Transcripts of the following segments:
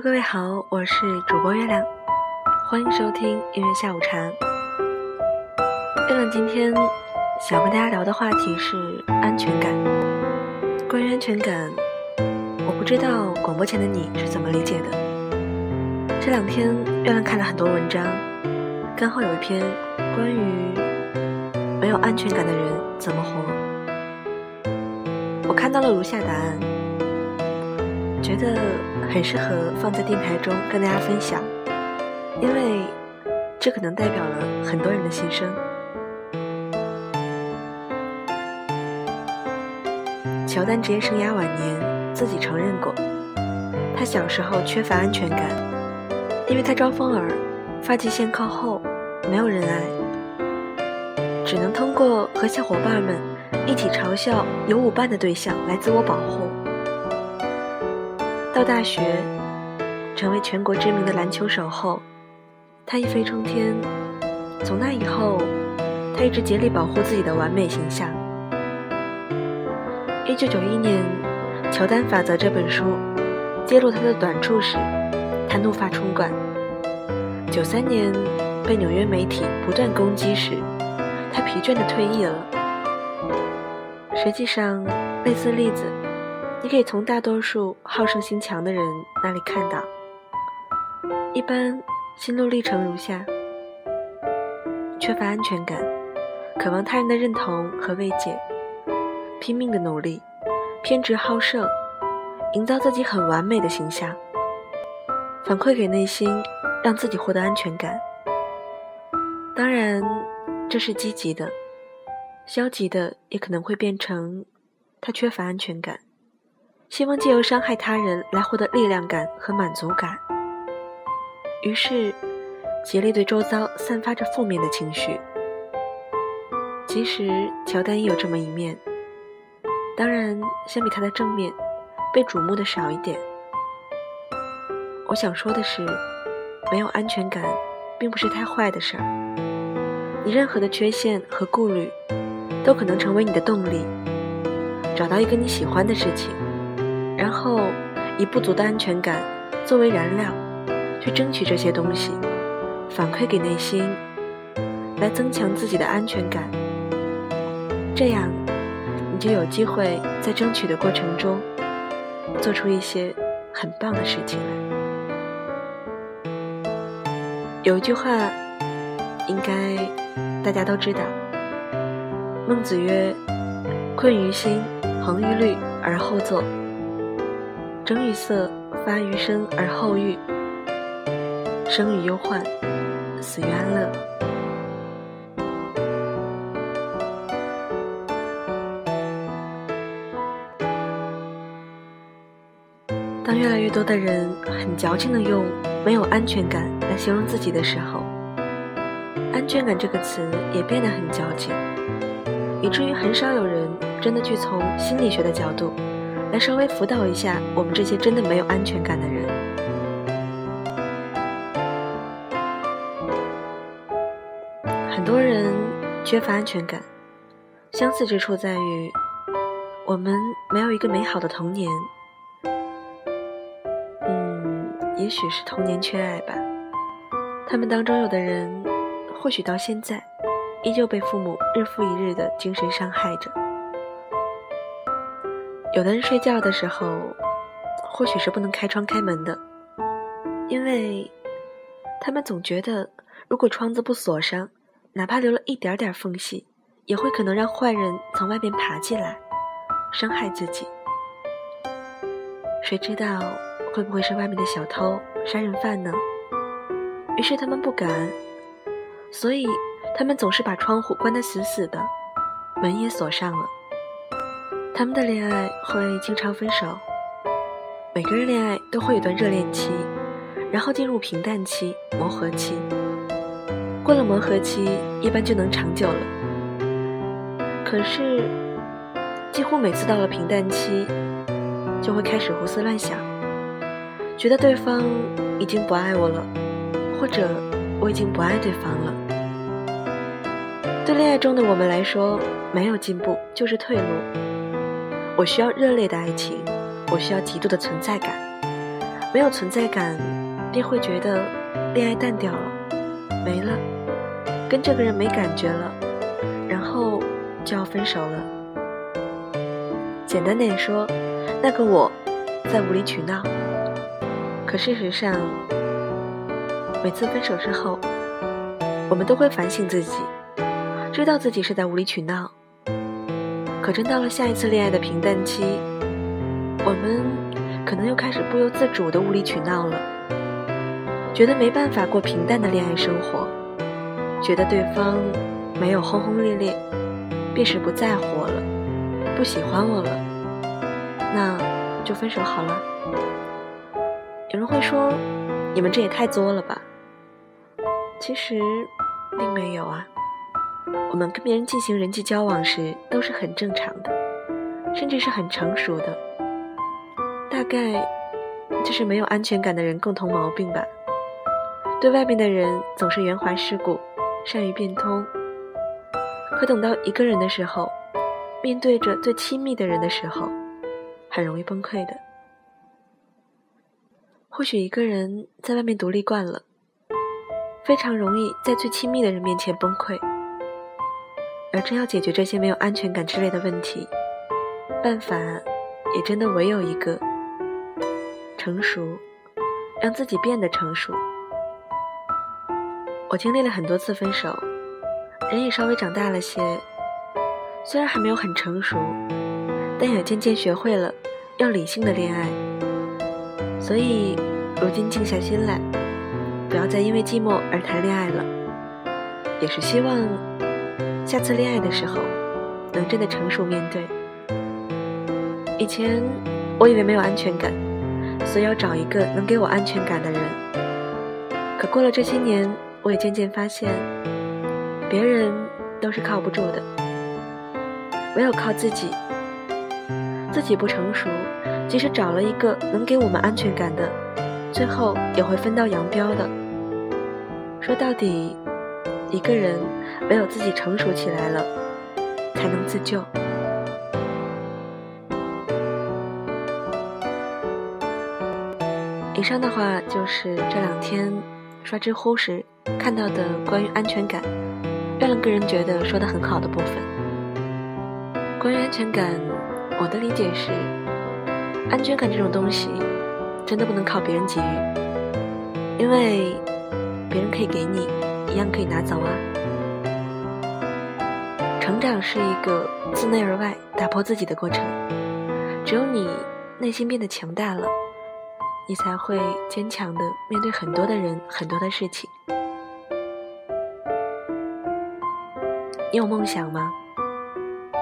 各位好，我是主播月亮，欢迎收听音乐下午茶。月亮今天想跟大家聊的话题是安全感。关于安全感，我不知道广播前的你是怎么理解的。这两天月亮看了很多文章，刚好有一篇关于没有安全感的人怎么活。我看到了如下答案，觉得很适合放在电台中跟大家分享，因为这可能代表了很多人的心声。乔丹职业生涯晚年自己承认过，他小时候缺乏安全感，因为他招风耳，发际线靠后，没有人爱，只能通过和小伙伴们。一起嘲笑有舞伴的对象来自我保护。到大学，成为全国知名的篮球手后，他一飞冲天。从那以后，他一直竭力保护自己的完美形象。一九九一年，《乔丹法则》这本书揭露他的短处时，他怒发冲冠；九三年，被纽约媒体不断攻击时，他疲倦地退役了。实际上，类似例子，你可以从大多数好胜心强的人那里看到。一般心路历程如下：缺乏安全感，渴望他人的认同和慰藉，拼命的努力，偏执好胜，营造自己很完美的形象，反馈给内心，让自己获得安全感。当然，这是积极的。消极的也可能会变成，他缺乏安全感，希望借由伤害他人来获得力量感和满足感，于是竭力对周遭散发着负面的情绪。其实乔丹也有这么一面，当然相比他的正面，被瞩目的少一点。我想说的是，没有安全感，并不是太坏的事儿，你任何的缺陷和顾虑。都可能成为你的动力，找到一个你喜欢的事情，然后以不足的安全感作为燃料，去争取这些东西，反馈给内心，来增强自己的安全感。这样，你就有机会在争取的过程中，做出一些很棒的事情来。有一句话，应该大家都知道。孟子曰：“困于心，恒于虑而后作；生于色，发于声而后喻。生于忧患，死于安乐。”当越来越多的人很矫情的用“没有安全感”来形容自己的时候，“安全感”这个词也变得很矫情。以至于很少有人真的去从心理学的角度来稍微辅导一下我们这些真的没有安全感的人。很多人缺乏安全感，相似之处在于我们没有一个美好的童年。嗯，也许是童年缺爱吧。他们当中有的人，或许到现在。依旧被父母日复一日的精神伤害着。有的人睡觉的时候，或许是不能开窗开门的，因为他们总觉得，如果窗子不锁上，哪怕留了一点点缝隙，也会可能让坏人从外面爬进来，伤害自己。谁知道会不会是外面的小偷、杀人犯呢？于是他们不敢，所以。他们总是把窗户关得死死的，门也锁上了。他们的恋爱会经常分手。每个人恋爱都会有段热恋期，然后进入平淡期、磨合期。过了磨合期，一般就能长久了。可是，几乎每次到了平淡期，就会开始胡思乱想，觉得对方已经不爱我了，或者我已经不爱对方了。对恋爱中的我们来说，没有进步就是退路。我需要热烈的爱情，我需要极度的存在感，没有存在感，便会觉得恋爱淡掉了，没了，跟这个人没感觉了，然后就要分手了。简单点说，那个我在无理取闹。可事实上，每次分手之后，我们都会反省自己，知道自己是在无理取闹。可真到了下一次恋爱的平淡期，我们可能又开始不由自主的无理取闹了，觉得没办法过平淡的恋爱生活，觉得对方没有轰轰烈烈，便是不在乎我了，不喜欢我了，那就分手好了。有人会说，你们这也太作了吧？其实，并没有啊。我们跟别人进行人际交往时，都是很正常的，甚至是很成熟的。大概就是没有安全感的人共同毛病吧。对外面的人总是圆滑世故，善于变通，可等到一个人的时候，面对着最亲密的人的时候，很容易崩溃的。或许一个人在外面独立惯了，非常容易在最亲密的人面前崩溃。而真要解决这些没有安全感之类的问题，办法也真的唯有一个：成熟，让自己变得成熟。我经历了很多次分手，人也稍微长大了些，虽然还没有很成熟，但也渐渐学会了要理性的恋爱。所以，如今静下心来，不要再因为寂寞而谈恋爱了，也是希望。下次恋爱的时候，能真的成熟面对。以前我以为没有安全感，所以要找一个能给我安全感的人。可过了这些年，我也渐渐发现，别人都是靠不住的，唯有靠自己。自己不成熟，即使找了一个能给我们安全感的，最后也会分道扬镳的。说到底。一个人唯有自己成熟起来了，才能自救。以上的话就是这两天刷知乎时看到的关于安全感，让人个人觉得说的很好的部分。关于安全感，我的理解是，安全感这种东西真的不能靠别人给予，因为别人可以给你。一样可以拿走啊！成长是一个自内而外打破自己的过程，只有你内心变得强大了，你才会坚强的面对很多的人、很多的事情。你有梦想吗？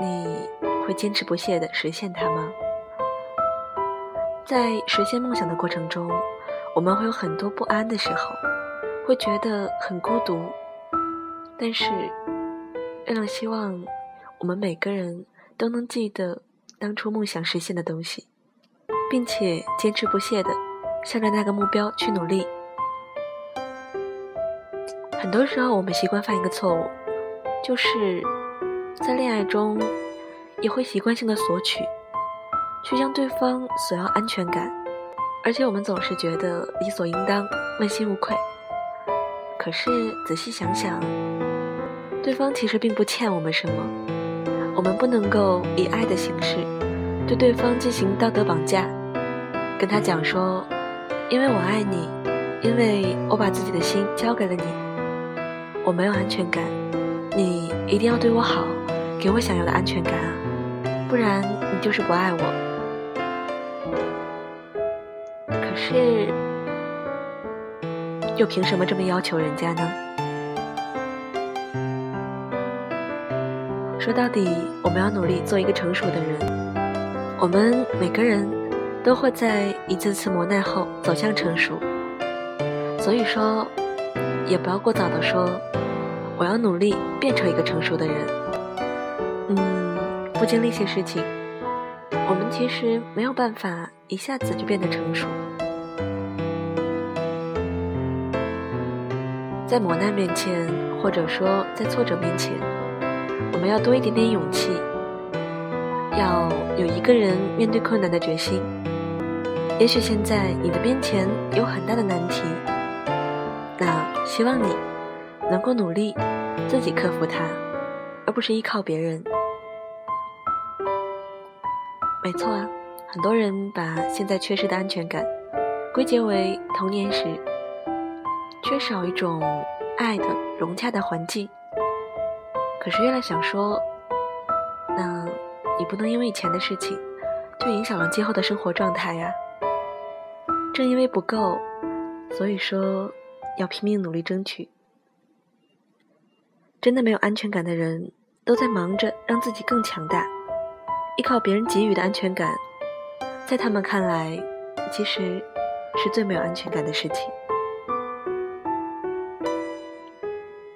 你会坚持不懈的实现它吗？在实现梦想的过程中，我们会有很多不安的时候。会觉得很孤独，但是，月亮希望我们每个人都能记得当初梦想实现的东西，并且坚持不懈的向着那个目标去努力。很多时候，我们习惯犯一个错误，就是在恋爱中也会习惯性的索取，去向对方索要安全感，而且我们总是觉得理所应当，问心无愧。可是仔细想想，对方其实并不欠我们什么，我们不能够以爱的形式对对方进行道德绑架，跟他讲说，因为我爱你，因为我把自己的心交给了你，我没有安全感，你一定要对我好，给我想要的安全感啊，不然你就是不爱我。可是。又凭什么这么要求人家呢？说到底，我们要努力做一个成熟的人。我们每个人都会在一次次磨难后走向成熟，所以说，也不要过早的说我要努力变成一个成熟的人。嗯，不经历一些事情，我们其实没有办法一下子就变得成熟。在磨难面前，或者说在挫折面前，我们要多一点点勇气，要有一个人面对困难的决心，也许现在你的面前有很大的难题，那希望你能够努力自己克服它，而不是依靠别人。没错啊，很多人把现在缺失的安全感归结为童年时缺少一种爱的融洽的环境。可是，越来想说，那你不能因为以前的事情就影响了今后的生活状态呀。正因为不够，所以说要拼命努力争取。真的没有安全感的人，都在忙着让自己更强大。依靠别人给予的安全感，在他们看来，其实是最没有安全感的事情。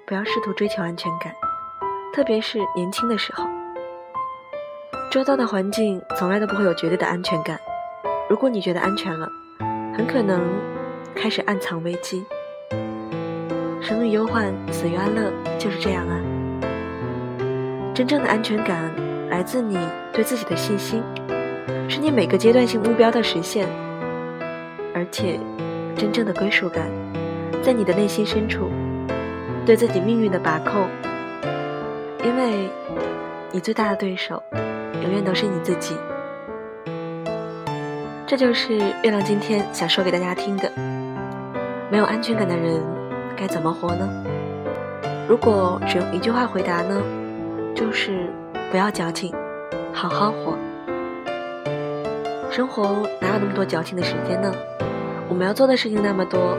不要试图追求安全感，特别是年轻的时候。周遭的环境从来都不会有绝对的安全感。如果你觉得安全了，很可能开始暗藏危机。生于忧患，死于安乐，就是这样啊。真正的安全感。来自你对自己的信心，是你每个阶段性目标的实现，而且真正的归属感，在你的内心深处，对自己命运的把控。因为，你最大的对手，永远都是你自己。这就是月亮今天想说给大家听的。没有安全感的人该怎么活呢？如果只用一句话回答呢，就是。不要矫情，好好活。生活哪有那么多矫情的时间呢？我们要做的事情那么多，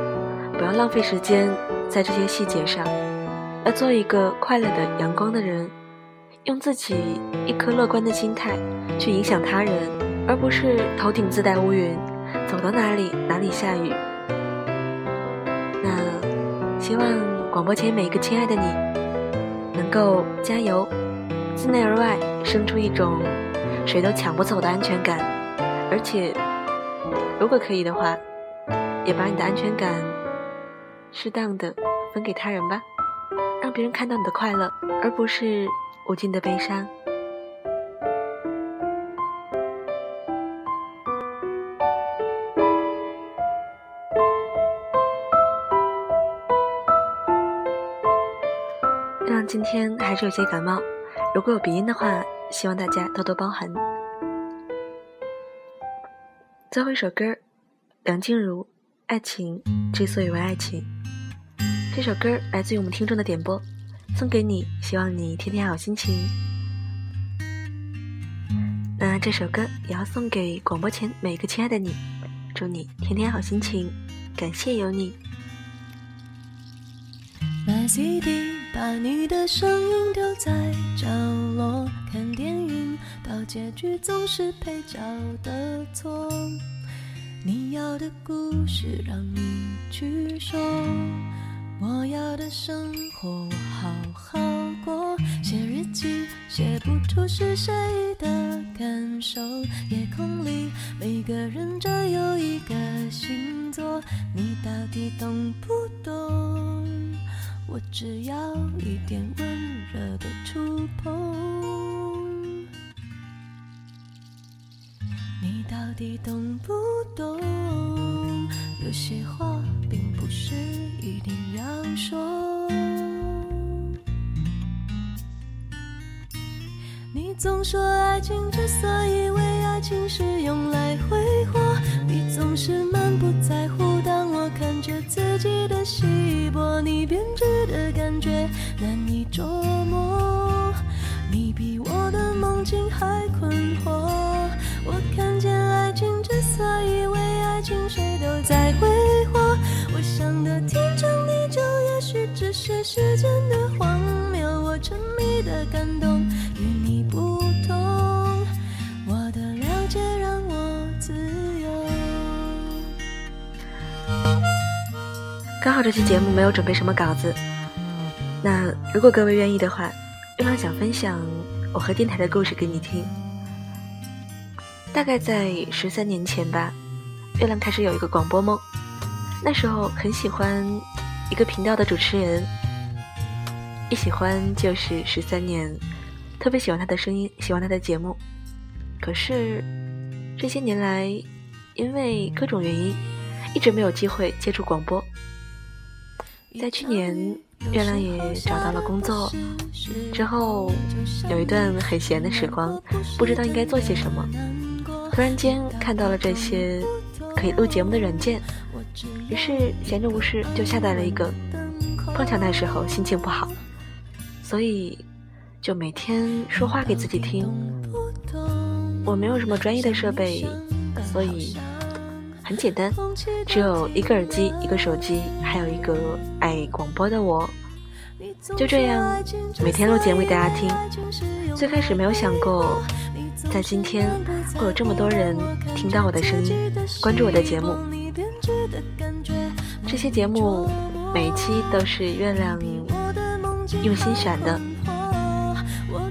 不要浪费时间在这些细节上。要做一个快乐的、阳光的人，用自己一颗乐观的心态去影响他人，而不是头顶自带乌云，走到哪里哪里下雨。那希望广播前每一个亲爱的你，能够加油。自内而外生出一种谁都抢不走的安全感，而且，如果可以的话，也把你的安全感适当的分给他人吧，让别人看到你的快乐，而不是无尽的悲伤。让今天还是有些感冒。如果有鼻音的话，希望大家多多包涵。最后一首歌，梁静茹《爱情之所以为爱情》。这首歌来自于我们听众的点播，送给你，希望你天天好心情。那这首歌也要送给广播前每个亲爱的你，祝你天天好心情，感谢有你。把你的声音丢在角落，看电影到结局总是配角的错。你要的故事让你去说，我要的生活好好过。写日记写不出是谁的感受，夜空里每个人只有一个星座，你到底懂不懂？我只要一点温热的触碰，你到底懂不懂？有些话并不是一定要说。你总说爱情之所以为爱情是用来挥霍，你总是满不在乎。当我看着自己的稀薄，你编织的感觉难以捉摸。你比我的梦境还困惑。我看见爱情之所以为爱情，谁都在挥霍。我想的天长地久，也许只是时间的荒谬。我沉迷的感动与你不同，我的了解让我自由。刚好这期节目没有准备什么稿子，那如果各位愿意的话，月亮想分享我和电台的故事给你听。大概在十三年前吧，月亮开始有一个广播梦。那时候很喜欢一个频道的主持人，一喜欢就是十三年，特别喜欢他的声音，喜欢他的节目。可是这些年来，因为各种原因，一直没有机会接触广播。在去年，月亮也找到了工作，之后有一段很闲的时光，不知道应该做些什么。突然间看到了这些可以录节目的软件，于是闲着无事就下载了一个。碰巧那时候心情不好，所以就每天说话给自己听。我没有什么专业的设备，所以。很简单，只有一个耳机，一个手机，还有一个爱广播的我，就这样每天录节目给大家听。最开始没有想过，在今天会有这么多人听到我的声音，关注我的节目。这些节目每期都是月亮用心选的，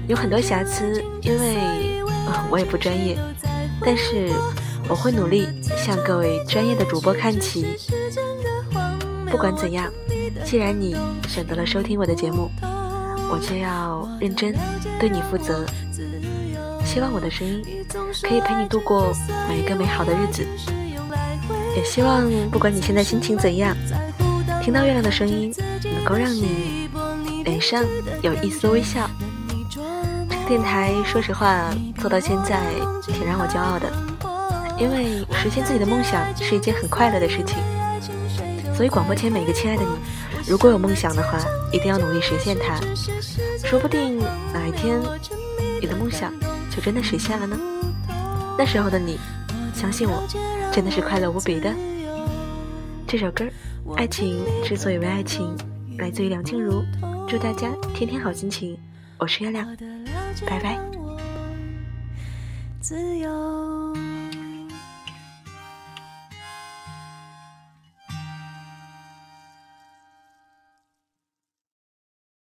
有很多瑕疵，因为我也不专业，但是。我会努力向各位专业的主播看齐。不管怎样，既然你选择了收听我的节目，我就要认真对你负责。希望我的声音可以陪你度过每一个美好的日子，也希望不管你现在心情怎样，听到月亮的声音能够让你脸上有一丝微笑。这个电台，说实话，做到现在挺让我骄傲的。因为实现自己的梦想是一件很快乐的事情，所以广播前每个亲爱的你，如果有梦想的话，一定要努力实现它。说不定哪一天，你的梦想就真的实现了呢。那时候的你，相信我，真的是快乐无比的。这首歌《爱情之所以为爱情》来自于梁静茹，祝大家天天好心情。我是月亮，拜拜。自由。